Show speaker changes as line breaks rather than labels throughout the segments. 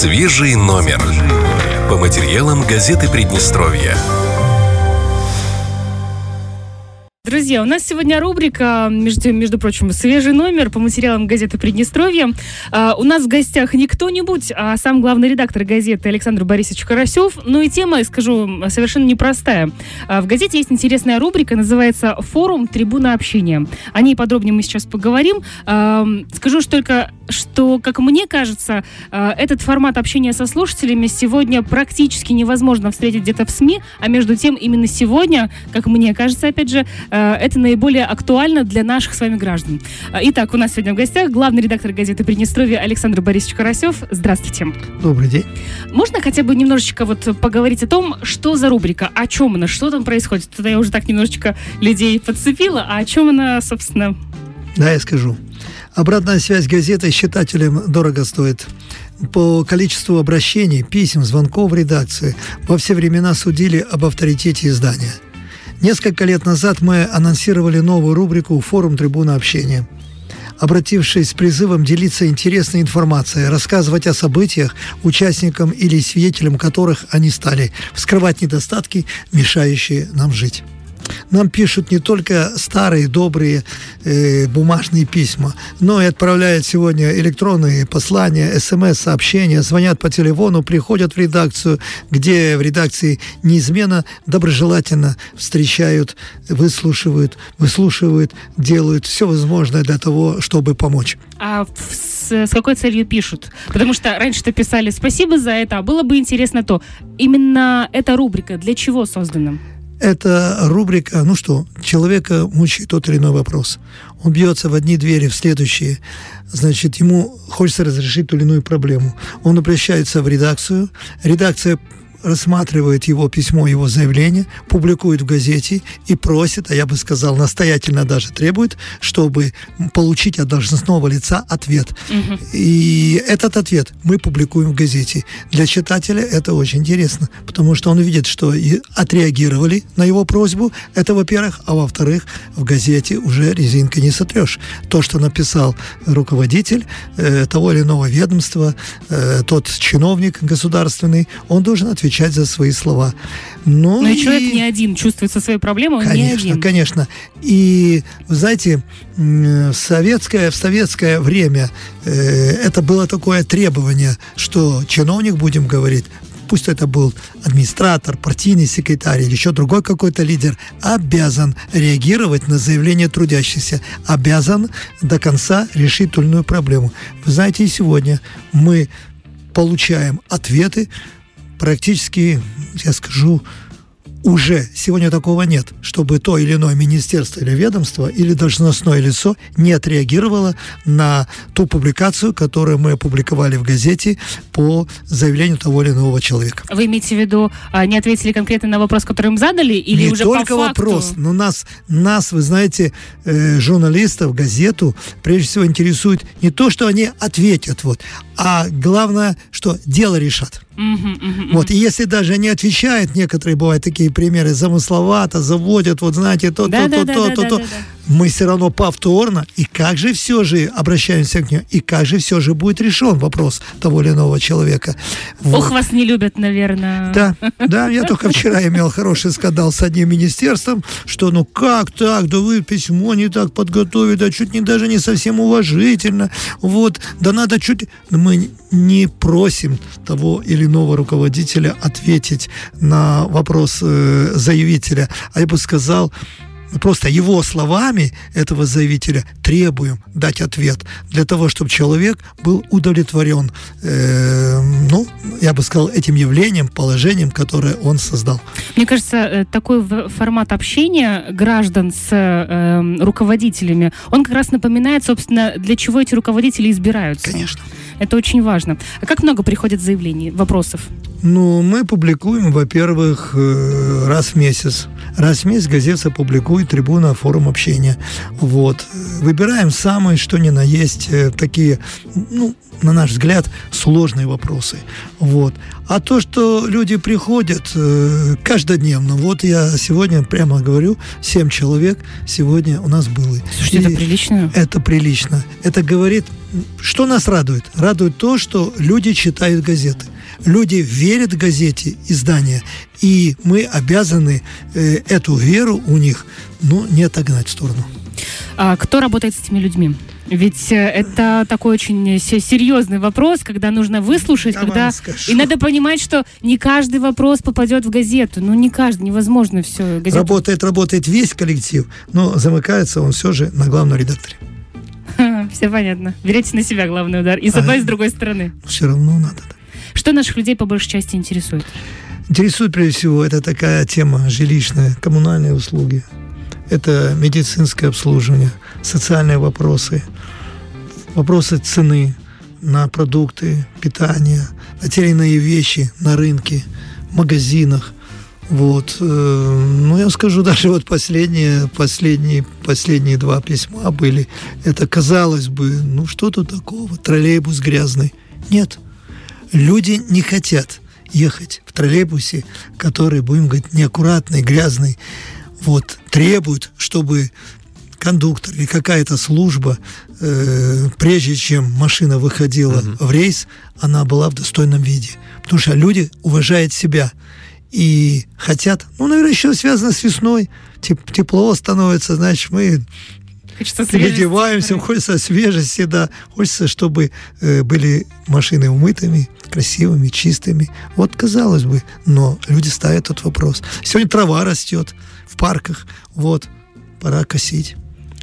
Свежий номер. По материалам газеты Приднестровья.
Друзья, у нас сегодня рубрика, между, между прочим, свежий номер по материалам газеты Приднестровье. А, у нас в гостях не кто-нибудь, а сам главный редактор газеты Александр Борисович Карасев. Ну и тема, скажу, совершенно непростая. А, в газете есть интересная рубрика, называется «Форум. Трибуна общения». О ней подробнее мы сейчас поговорим. А, скажу что только, что, как мне кажется, а, этот формат общения со слушателями сегодня практически невозможно встретить где-то в СМИ, а между тем именно сегодня, как мне кажется, опять же, Э, это наиболее актуально для наших с вами граждан. Э, итак, у нас сегодня в гостях главный редактор газеты «Приднестровье» Александр Борисович Карасев. Здравствуйте.
Добрый день.
Можно хотя бы немножечко вот поговорить о том, что за рубрика, о чем она, что там происходит? Тогда я уже так немножечко людей подцепила, а о чем она, собственно...
Да, я скажу. Обратная связь газеты с читателем дорого стоит. По количеству обращений, писем, звонков в редакции во все времена судили об авторитете издания – Несколько лет назад мы анонсировали новую рубрику «Форум трибуна общения». Обратившись с призывом делиться интересной информацией, рассказывать о событиях, участникам или свидетелям которых они стали, вскрывать недостатки, мешающие нам жить. Нам пишут не только старые добрые э, бумажные письма, но и отправляют сегодня электронные послания, смс-сообщения, звонят по телефону, приходят в редакцию, где в редакции неизменно доброжелательно встречают, выслушивают, выслушивают, делают все возможное для того, чтобы помочь.
А с, с какой целью пишут? Потому что раньше-то писали «спасибо за это», а было бы интересно то. Именно эта рубрика для чего создана?
Это рубрика, ну что, человека мучает тот или иной вопрос. Он бьется в одни двери, в следующие. Значит, ему хочется разрешить ту или иную проблему. Он обращается в редакцию. Редакция рассматривает его письмо, его заявление, публикует в газете и просит, а я бы сказал, настоятельно даже требует, чтобы получить от должностного лица ответ. Угу. И этот ответ мы публикуем в газете. Для читателя это очень интересно, потому что он видит, что и отреагировали на его просьбу, это во-первых, а во-вторых, в газете уже резинка не сотрешь. То, что написал руководитель э, того или иного ведомства, э, тот чиновник государственный, он должен отвечать отвечать за свои слова.
Ну, Но и, и человек не один чувствует со своей проблемой, он
конечно,
не один.
Конечно, И, знаете, в советское, в советское время э, это было такое требование, что чиновник, будем говорить, пусть это был администратор, партийный секретарь или еще другой какой-то лидер, обязан реагировать на заявление трудящихся, обязан до конца решить ту или иную проблему. Вы знаете, и сегодня мы получаем ответы практически, я скажу, уже сегодня такого нет, чтобы то или иное министерство или ведомство или должностное лицо не отреагировало на ту публикацию, которую мы опубликовали в газете по заявлению того или иного человека.
Вы имеете в виду, а, не ответили конкретно на вопрос, который им задали, или
не
уже
только
по
факту? вопрос, но нас, нас, вы знаете, э, журналистов, газету, прежде всего интересует не то, что они ответят, вот, а главное, что дело решат. Вот, и если даже не отвечает, некоторые бывают такие примеры, замысловато, заводят, вот знаете, то, то, то, то, то, то, мы все равно повторно, и как же все же обращаемся к нему, и как же все же будет решен вопрос того или иного человека.
Вот. Ох, вас не любят, наверное.
Да, да, я только вчера имел хороший скандал с одним министерством, что ну как так, да вы письмо не так подготовили, да чуть не даже не совсем уважительно, вот, да надо чуть... Мы не просим того или иного руководителя ответить на вопрос э, заявителя, а я бы сказал, просто его словами этого заявителя требуем дать ответ для того, чтобы человек был удовлетворен, э, ну, я бы сказал, этим явлением, положением, которое он создал.
Мне кажется, э, такой формат общения граждан с э, руководителями, он как раз напоминает, собственно, для чего эти руководители избираются.
Конечно.
Это очень важно. А как много приходит заявлений, вопросов?
Ну, мы публикуем, во-первых, э, раз в месяц. Раз в месяц газета публикует трибуна форум общения. Вот. Выбираем самые, что ни на есть, э, такие, ну, на наш взгляд, сложные вопросы. Вот. А то, что люди приходят э, каждодневно, вот я сегодня прямо говорю, 7 человек сегодня у нас было.
Слушайте, И это прилично?
Это прилично. Это говорит, что нас радует? Радует то, что люди читают газеты люди верят газете, издания, и мы обязаны э, эту веру у них, ну, не отогнать в сторону.
А кто работает с этими людьми? Ведь э, это такой очень серьезный вопрос, когда нужно выслушать, Я когда и надо понимать, что не каждый вопрос попадет в газету. Ну не каждый, невозможно все.
Газету... Работает, работает весь коллектив, но замыкается он все же на главном редакторе.
Все понятно. Берете на себя главный удар. И с одной, и с другой стороны.
Все равно надо. Да.
Что наших людей по большей части интересует?
Интересует прежде всего это такая тема жилищная, коммунальные услуги. Это медицинское обслуживание, социальные вопросы, вопросы цены на продукты или иные вещи на рынке, в магазинах. Вот. Э, ну, я скажу, даже вот последние, последние, последние два письма были. Это, казалось бы, ну, что тут такого? Троллейбус грязный. Нет – Люди не хотят ехать в троллейбусе, который, будем говорить, неаккуратный, грязный. Вот, требуют, чтобы кондуктор или какая-то служба, э, прежде чем машина выходила uh-huh. в рейс, она была в достойном виде. Потому что люди уважают себя и хотят, ну, наверное, еще связано с весной, теп- тепло становится, значит, мы Хочется переодеваемся, хочется свежести, да. Хочется, чтобы э, были машины умытыми, красивыми, чистыми. Вот, казалось бы, но люди ставят этот вопрос. Сегодня трава растет в парках, вот, пора косить.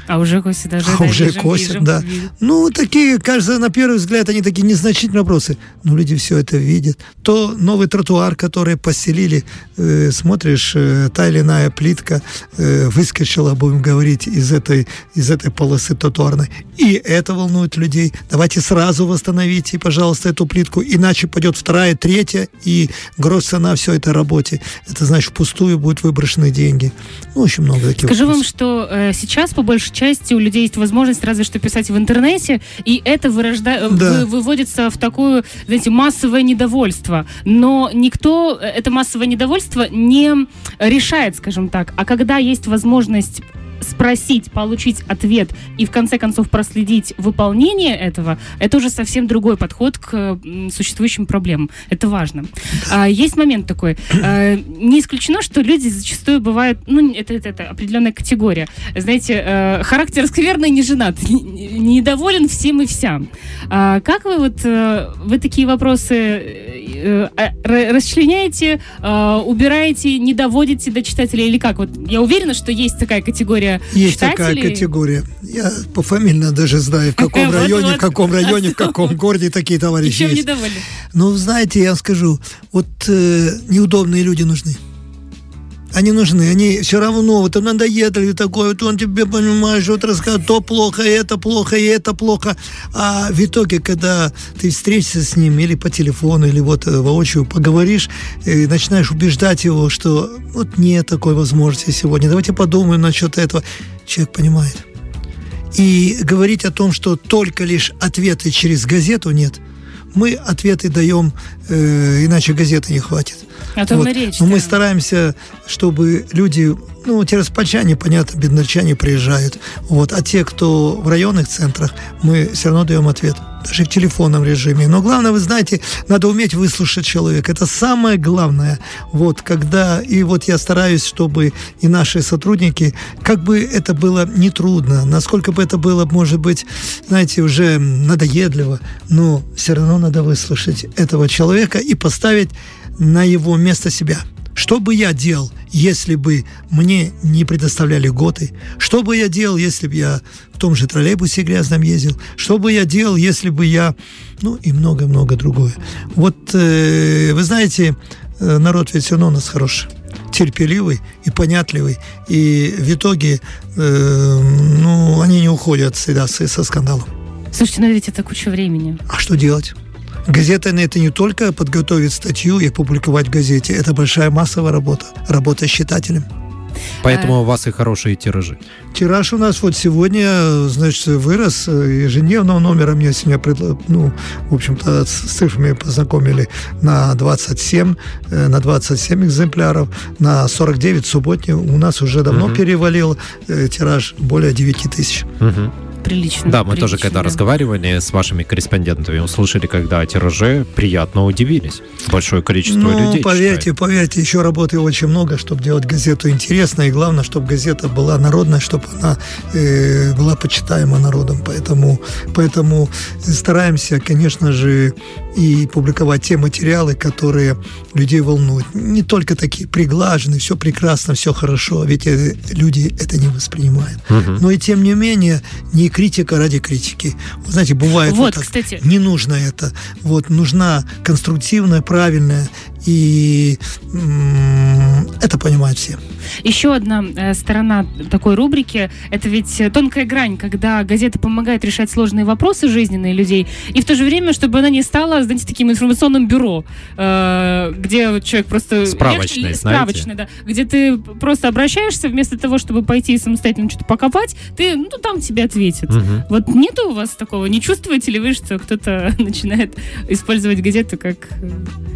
А уже косят даже.
А да, уже вижу, косят, вижу, да. Вижу. Ну, такие, кажется, на первый взгляд, они такие незначительные вопросы. Но люди все это видят. То новый тротуар, который поселили, э, смотришь, э, та или иная плитка э, выскочила, будем говорить, из этой, из этой полосы тротуарной. И это волнует людей. Давайте сразу восстановите, пожалуйста, эту плитку, иначе пойдет вторая, третья, и гроз цена все этой работе. Это значит, впустую будут выброшены деньги. Ну, очень много таких
Скажу вопросов. вам, что э, сейчас, по большей части у людей есть возможность разве что писать в интернете, и это вырожда... Э, да. вы, выводится в такое, знаете, массовое недовольство. Но никто э, это массовое недовольство не решает, скажем так. А когда есть возможность спросить, получить ответ и в конце концов проследить выполнение этого, это уже совсем другой подход к существующим проблемам. Это важно. А, есть момент такой. А, не исключено, что люди зачастую бывают, ну, это, это, это определенная категория. Знаете, а, характер скверный, не женат, недоволен всем и вся. А, как вы вот, а, вы такие вопросы а, расчленяете, а, убираете, не доводите до читателя или как? Вот я уверена, что есть такая категория категория
Есть читателей. такая категория. Я пофамильно даже знаю, в каком районе, в каком районе, в каком городе такие товарищи есть. недовольны? Ну, знаете, я скажу, вот э, неудобные люди нужны они нужны, они все равно, вот надоедали такое, вот он тебе, понимаешь, вот рассказывает, то плохо, это плохо, и это плохо. А в итоге, когда ты встретишься с ним или по телефону, или вот э, воочию поговоришь, и начинаешь убеждать его, что вот нет такой возможности сегодня, давайте подумаем насчет этого. Человек понимает. И говорить о том, что только лишь ответы через газету нет, мы ответы даем, э, иначе газеты не хватит.
О том вот. и речь.
Но да. мы стараемся, чтобы люди, ну, тираспольчане, понятно, бедночане приезжают, вот, а те, кто в районных центрах, мы все равно даем ответ даже в телефонном режиме. Но главное, вы знаете, надо уметь выслушать человека. Это самое главное. Вот, когда, и вот я стараюсь, чтобы и наши сотрудники, как бы это было нетрудно, насколько бы это было, может быть, знаете, уже надоедливо, но все равно надо выслушать этого человека и поставить на его место себя. Что бы я делал, если бы мне не предоставляли готы? Что бы я делал, если бы я в том же троллейбусе грязном ездил? Что бы я делал, если бы я... Ну и много-много другое. Вот э, вы знаете, э, народ ведь все равно у нас хороший терпеливый и понятливый. И в итоге, э, ну, они не уходят всегда со, со скандалом.
Слушайте, но ведь это куча времени.
А что делать? Газета это не только подготовить статью и публиковать в газете, это большая массовая работа, работа с читателем.
Поэтому у вас и хорошие тиражи.
Тираж у нас вот сегодня, значит, вырос ежедневного номера. Мне сегодня, предло... ну, в общем-то, с цифрами познакомили на 27, э, на 27 экземпляров, на 49 субботний. У нас уже давно угу. перевалил э, тираж более 9 тысяч.
Угу
прилично.
Да, мы
прилично,
тоже, когда
да.
разговаривали с вашими корреспондентами, услышали, когда тираже, приятно удивились. Большое количество
ну,
людей
поверьте,
читает.
поверьте, еще работы очень много, чтобы делать газету интересной, и главное, чтобы газета была народная, чтобы она э, была почитаема народом. Поэтому, поэтому стараемся, конечно же, и публиковать те материалы, которые людей волнуют. Не только такие приглаженные, все прекрасно, все хорошо, ведь э, люди это не воспринимают.
Мгм.
Но и тем не менее, не критика ради критики. Вы знаете, бывает
Вот,
так,
кстати.
не нужно это. Вот нужна конструктивная, правильная и м, это понимают все.
Еще одна э, сторона такой рубрики – это ведь э, тонкая грань, когда газета помогает решать сложные вопросы жизненные людей, и в то же время, чтобы она не стала, знаете, таким информационным бюро, э, где вот человек просто...
Справочной,
Я-
знаете.
Справочной, да. Где ты просто обращаешься, вместо того, чтобы пойти и самостоятельно что-то покопать, ты, ну, там тебе ответят.
Мгм.
Вот нет у вас такого? Не чувствуете ли вы, что кто-то начинает использовать газету как э,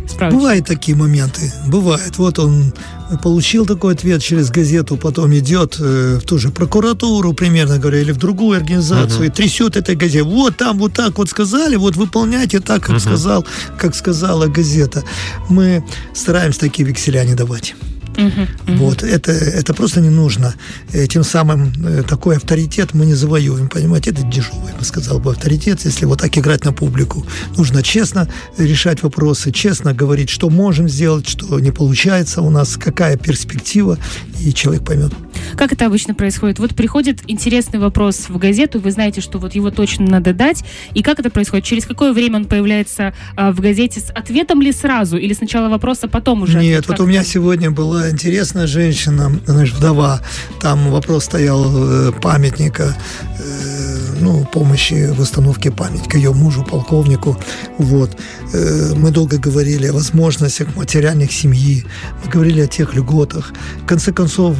справочник?
Бывают такие моменты, бывает. Вот он получил такой ответ через газету, потом идет э, в ту же прокуратуру, примерно говоря, или в другую организацию,
Мгм.
и трясет этой газетой. Вот там вот так вот сказали, вот выполняйте так, как
Мгм.
сказал, как сказала газета. Мы стараемся такие векселя не давать.
Мгм.
Вот, это, это просто не нужно. Э, Тем самым э, такой авторитет мы не завоюем, понимаете? Это дешевый, я сказал бы, авторитет, если вот так играть на публику. Нужно честно решать вопросы, честно говорить, что можем сделать, что не получается у нас, какая перспектива, и человек поймет.
Как это обычно происходит? Вот приходит интересный вопрос в газету, вы знаете, что вот его точно надо дать. И как это происходит? Через какое время он появляется а, в газете? С ответом ли сразу? Или сначала вопрос, а потом уже
Нет,
ответ?
вот
Как
у меня сегодня была интересная женщина, знаешь, вдова. Там вопрос стоял э, памятника, э, ну, помощи в установке памятника ее мужу, полковнику. Вот. Э, Мы долго говорили о возможностях материальных семьи, мы говорили о тех льготах. В конце концов,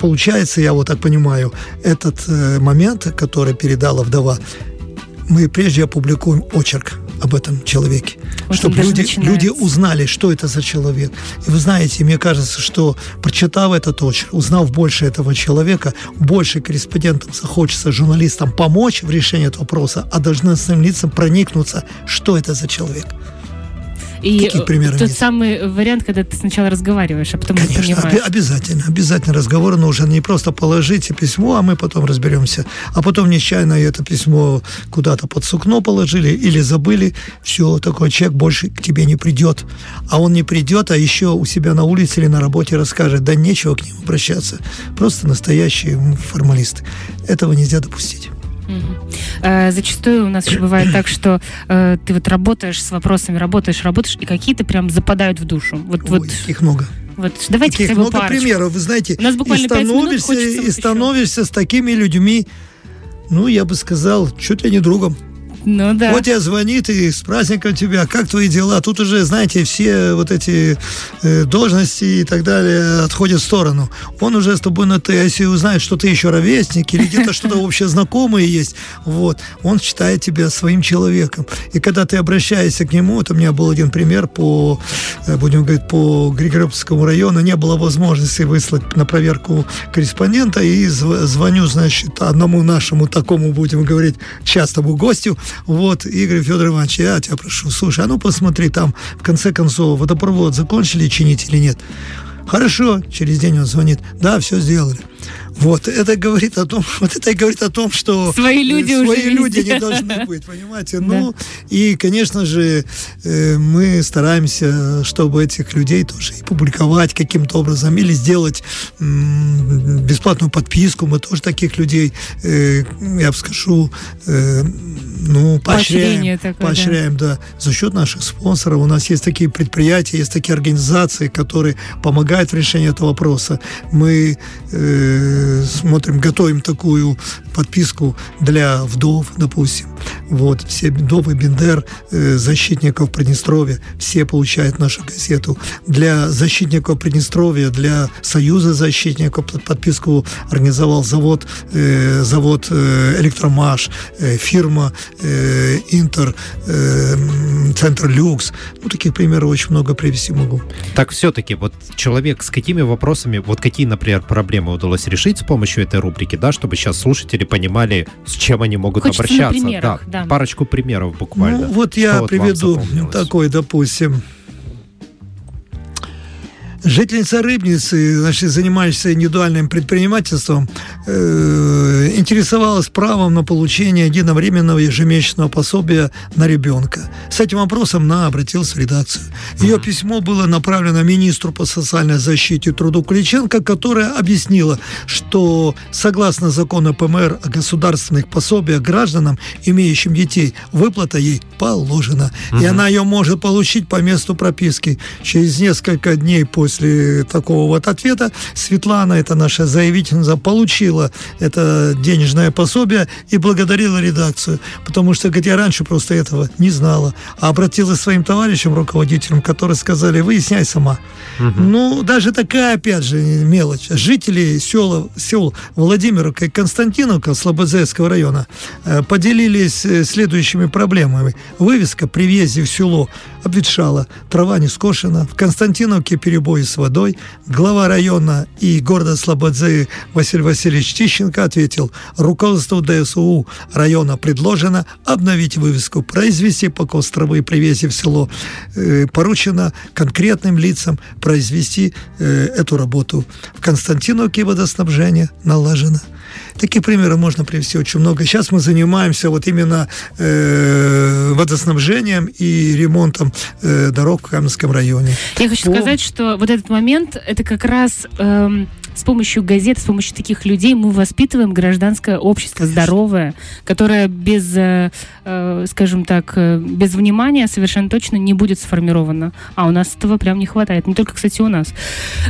получается, я вот так понимаю, этот момент, который передала вдова, мы прежде опубликуем очерк об этом человеке,
Вот
чтобы люди,
начинается.
люди узнали, что это за человек. И вы знаете, мне кажется, что прочитав этот очерк, узнав больше этого человека, больше корреспондентам захочется, журналистам помочь в решении этого вопроса, а должностным лицам проникнуться, что это за человек.
И
таких
э,
примеров
тот
нет.
самый вариант, когда ты сначала разговариваешь, а потом не
Конечно,
понимаешь.
оби- обязательно, обязательно разговор нужен. Не просто положите письмо, а мы потом разберемся. А потом нечаянно это письмо куда-то под сукно положили или забыли. Все, такой человек больше к тебе не придет. А он не придет, а еще у себя на улице или на работе расскажет. Да нечего к нему обращаться. Просто настоящие м, формалисты. Этого нельзя допустить.
Э, Зачастую у нас еще бывает так, что э, ты вот работаешь с вопросами, работаешь, работаешь, и какие-то прям западают в душу. Вот,
Ой,
вот,
таких много.
вот давайте
Таких
хотя бы
много
парочку.
примеров. Вы знаете,
У нас буквально
и
минут,
становишься,
хочется
и
еще.
становишься с такими людьми, ну, я бы сказал, чуть ли не другом.
Ну да.
Вот тебе звонит и с праздником тебя, как твои дела? Тут уже, знаете, все вот эти э, должности и так далее отходят в сторону. Он уже с тобой на ты, если узнает, что ты еще ровесник или где-то что-то вообще знакомое есть, вот, он считает тебя своим человеком. И когда ты обращаешься к нему, вот у меня был один пример по, э, будем говорить, по Григоровскому району, не было возможности выслать на проверку корреспондента, и зв- звоню, значит, одному нашему такому, будем говорить, частому гостю, вот, Игорь Федор Иванович, я тебя прошу, слушай, а ну посмотри, там, в конце концов, водопровод закончили чинить или нет? Хорошо, через день он звонит, да, все сделали. Вот, это говорит о том, вот это и говорит о том, что
Свои люди
э,
уже
свои люди
везде.
не должны быть, понимаете? Ну, и, конечно же, э, мы стараемся, чтобы этих людей тоже и публиковать каким-то образом, или сделать бесплатную подписку. Мы тоже таких людей, э, я бы скажу, ну, поощряем,
такое, да.
поощряем, да, за счет наших спонсоров. У нас есть такие предприятия, есть такие организации, которые помогают в решении этого вопроса. Мы э, смотрим, готовим такую подписку для вдов, допустим. Вот, все Довы, Бендер, э, защитников Приднестровья, все получают нашу газету. Для защитников Приднестровья, для Союза защитников подписку организовал завод, э, завод э, Электромаш, фирма Интер, Центр Люкс. Ну, таких примеров очень много привести могу.
Так все-таки, вот человек с какими вопросами, вот какие, например, проблемы удалось решить с помощью этой рубрики, да, чтобы сейчас слушатели понимали, с чем они могут
Хочется
обращаться.
примерах,
да,
да.
парочку примеров буквально.
Ну, вот я
Что
приведу такой, допустим, Жительница Рыбницы, значит, занимающаяся индивидуальным предпринимательством, э, интересовалась правом на получение единовременного ежемесячного пособия на ребенка. С этим вопросом она обратилась в редакцию. Ее письмо было направлено министру по социальной защите и труду Куличенко, которая объяснила, что согласно закону ПМР о государственных пособиях гражданам, имеющим детей, выплата ей положена. И она ее может получить по месту прописки. Через несколько дней после такого вот ответа Светлана, это наша заявительница, получила это денежное пособие и благодарила редакцию. Потому что, говорит, я раньше просто этого не знала. А обратилась к своим товарищам, руководителям, которые сказали, выясняй сама. Ну, даже такая, опять же, мелочь. Жители села, сел Владимировка и Константиновка Слободзейского района э, поделились э, следующими проблемами. Вывеска при въезде в село обветшала, трава не скошена, в Константиновке перебои с водой. Глава района и города Слободзы Василий Васильевич Тищенко ответил, руководству ДСУ района предложено обновить вывеску, произвести покос травы при въезде в село. Э, поручено конкретным лицам произвести э, эту работу. В Константиновке водоснабжение налажено. Таких примеров можно привести очень много. Сейчас мы занимаемся вот именно э, водоснабжением и ремонтом э, дорог в Каменском районе.
Я хочу
По-
сказать, что вот этот момент, это как раз эм, с помощью газет, с помощью таких людей мы воспитываем гражданское общество здоровое, которое без, э, э, скажем так, э, без внимания совершенно точно не будет сформировано. А у нас этого прям не хватает. Не только, кстати, у нас.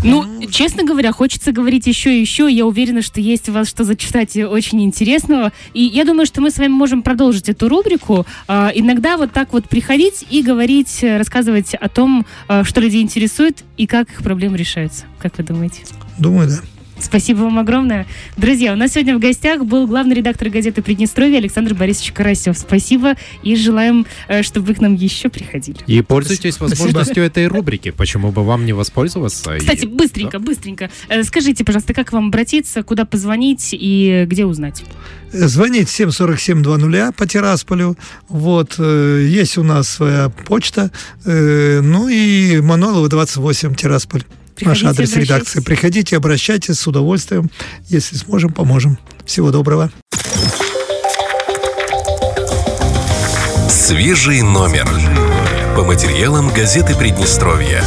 Ну, честно говоря, хочется говорить еще и еще. Я уверена, что есть у вас что зачитать очень интересного. И я думаю, что мы с вами можем продолжить эту рубрику. Иногда вот так вот приходить и говорить, рассказывать о том, что людей интересует и как их проблемы решаются. Как вы думаете?
Думаю, да.
Спасибо вам огромное. Друзья, у нас сегодня в гостях был главный редактор газеты «Приднестровье» Александр Борисович Карасев. Спасибо и желаем, э, чтобы вы к нам еще приходили.
И пользуйтесь возможностью этой рубрики. Почему бы вам не воспользоваться?
Кстати, быстренько, быстренько. Э, Скажите, пожалуйста, как вам обратиться, куда позвонить и где узнать?
Звонить 747-20 по Тирасполю. Вот, э, есть у нас своя почта. ну и Манолова 28, Тирасполь. Наш
Приходите,
адрес
обращайтесь.
редакции. Приходите, обращайтесь с удовольствием. Если сможем, поможем. Всего доброго.
Свежий номер. По материалам газеты Приднестровья.